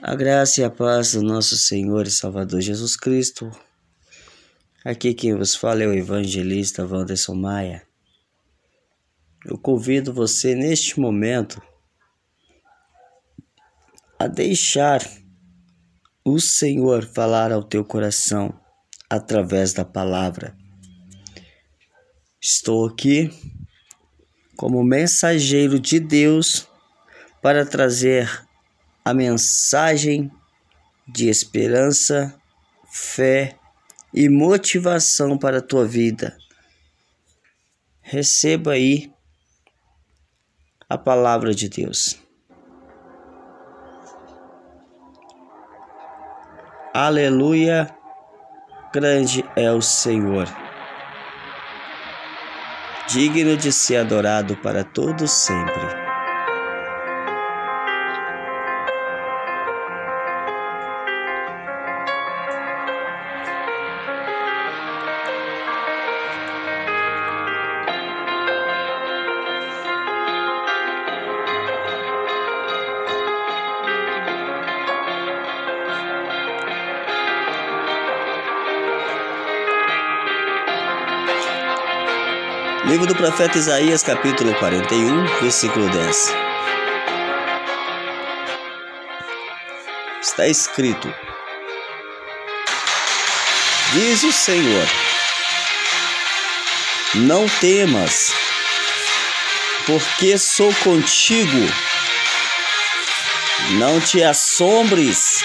A graça e a paz do nosso Senhor e Salvador Jesus Cristo. Aqui quem vos fala é o evangelista Wanderson Maia. Eu convido você neste momento a deixar o Senhor falar ao teu coração através da palavra. Estou aqui como mensageiro de Deus para trazer a mensagem de esperança, fé e motivação para a tua vida. Receba aí a palavra de Deus. Aleluia, grande é o Senhor, digno de ser adorado para todos sempre. Livro do profeta Isaías, capítulo 41, versículo 10. Está escrito: Diz o Senhor: Não temas, porque sou contigo. Não te assombres,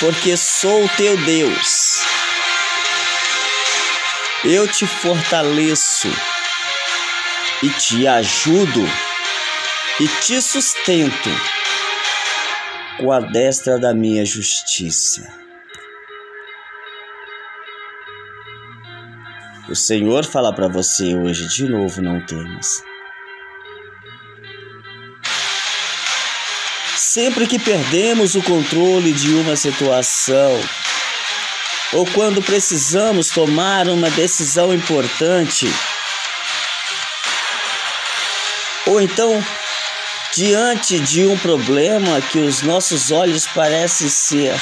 porque sou teu Deus eu te fortaleço e te ajudo e te sustento com a destra da minha justiça. O Senhor fala para você hoje de novo: não temas. Sempre que perdemos o controle de uma situação, ou quando precisamos tomar uma decisão importante, ou então diante de um problema que os nossos olhos parecem ser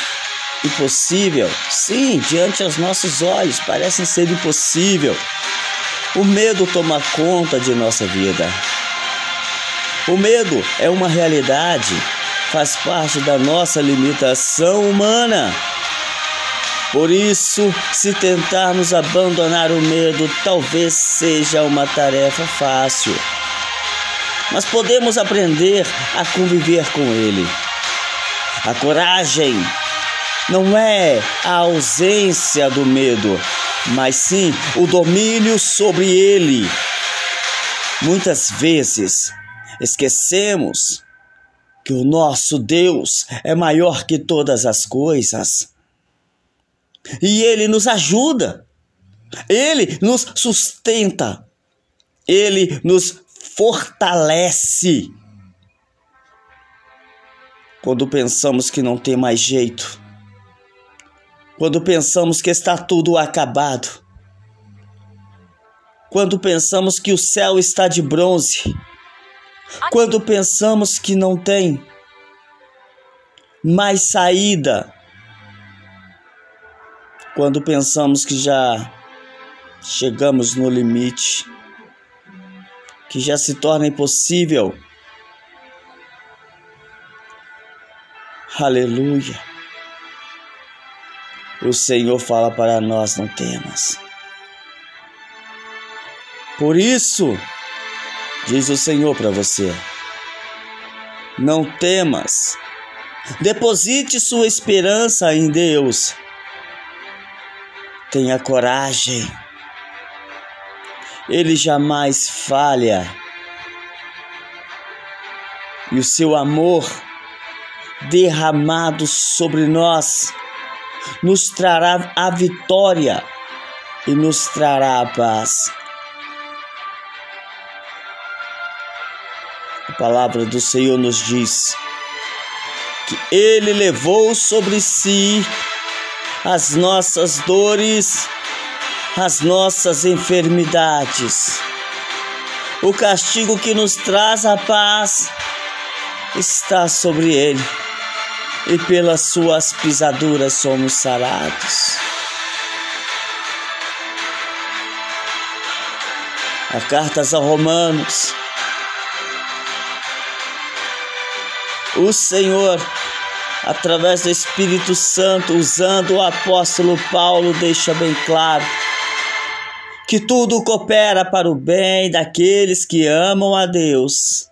impossível, sim, diante aos nossos olhos parecem ser impossível. O medo toma conta de nossa vida. O medo é uma realidade, faz parte da nossa limitação humana. Por isso, se tentarmos abandonar o medo, talvez seja uma tarefa fácil. Mas podemos aprender a conviver com ele. A coragem não é a ausência do medo, mas sim o domínio sobre ele. Muitas vezes esquecemos que o nosso Deus é maior que todas as coisas e Ele nos ajuda, Ele nos sustenta, Ele nos fortalece. Quando pensamos que não tem mais jeito, quando pensamos que está tudo acabado, quando pensamos que o céu está de bronze, quando pensamos que não tem mais saída, quando pensamos que já chegamos no limite, que já se torna impossível. Aleluia. O Senhor fala para nós: não temas. Por isso, diz o Senhor para você: não temas. Deposite sua esperança em Deus Tenha coragem. Ele jamais falha. E o seu amor derramado sobre nós nos trará a vitória e nos trará a paz. A palavra do Senhor nos diz que Ele levou sobre si as nossas dores, as nossas enfermidades. O castigo que nos traz a paz está sobre ele. e pelas suas pisaduras somos sarados. A cartas a Romanos. O Senhor, através do Espírito Santo, usando o apóstolo Paulo, deixa bem claro que tudo coopera para o bem daqueles que amam a Deus,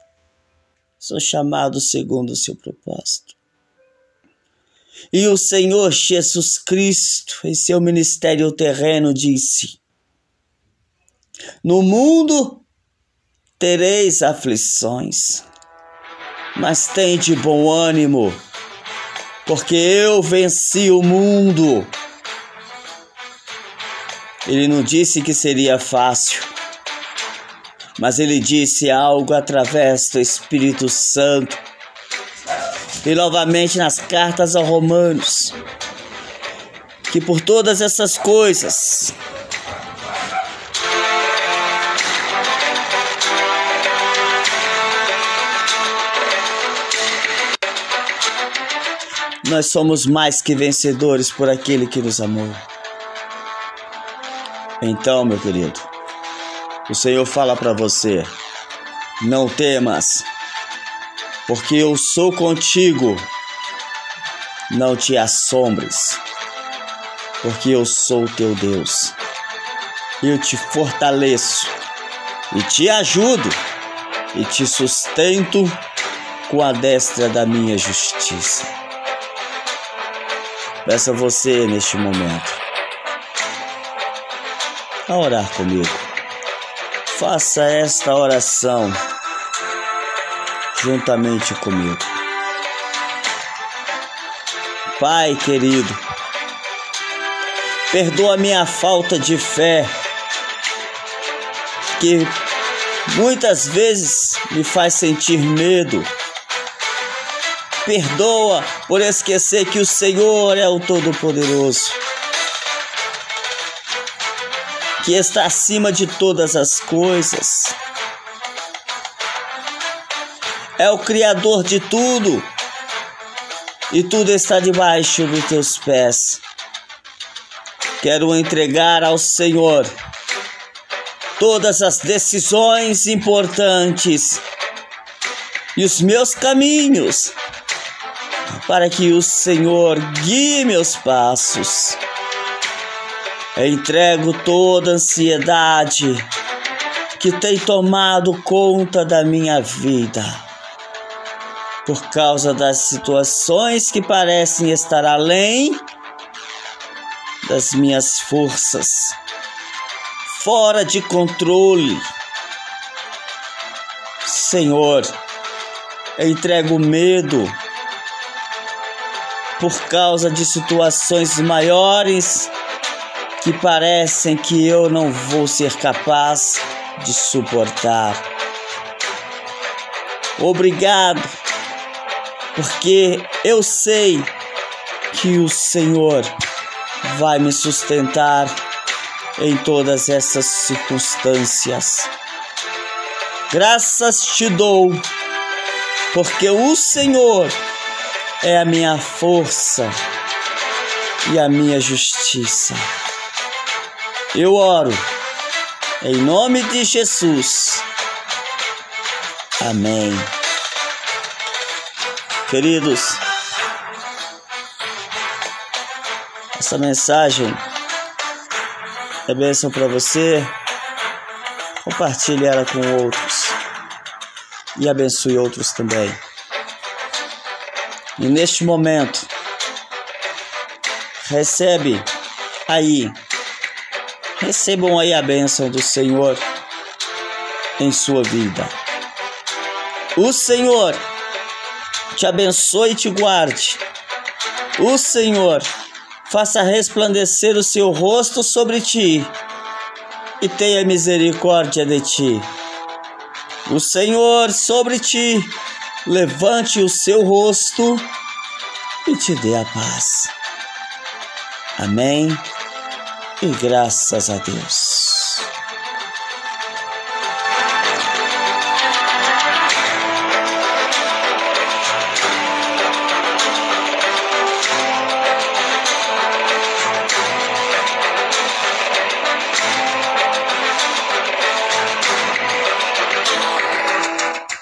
são chamados segundo o seu propósito. E o Senhor Jesus Cristo, em seu ministério terreno, disse: No mundo tereis aflições, mas tem de bom ânimo, porque eu venci o mundo. Ele não disse que seria fácil, mas ele disse algo através do Espírito Santo. E novamente nas cartas aos Romanos, que por todas essas coisas, nós somos mais que vencedores por aquele que nos amou. Então, meu querido, o Senhor fala para você: não temas, porque eu sou contigo. Não te assombres, porque eu sou teu Deus. Eu te fortaleço e te ajudo e te sustento com a destra da minha justiça. Peço a você neste momento a orar comigo. Faça esta oração juntamente comigo. Pai querido, perdoa minha falta de fé, que muitas vezes me faz sentir medo. Perdoa por esquecer que o Senhor é o Todo-Poderoso que está acima de todas as coisas. É o Criador de tudo e tudo está debaixo dos teus pés. Quero entregar ao Senhor todas as decisões importantes e os meus caminhos, para que o Senhor guie meus passos. Entrego toda a ansiedade que tem tomado conta da minha vida, por causa das situações que parecem estar além das minhas forças, fora de controle. Senhor, entrego medo por causa de situações maiores que parecem que eu não vou ser capaz de suportar. Obrigado, porque eu sei que o Senhor vai me sustentar em todas essas circunstâncias. Graças te dou, porque o Senhor é a minha força e a minha justiça. Eu oro em nome de Jesus. Amém. Queridos, essa mensagem é bênção para você. Compartilhe ela com outros e abençoe outros também. E neste momento, recebe aí Recebam aí a bênção do Senhor em sua vida. O Senhor te abençoe e te guarde. O Senhor faça resplandecer o seu rosto sobre ti e tenha misericórdia de ti. O Senhor sobre ti levante o seu rosto e te dê a paz. Amém e graças a Deus.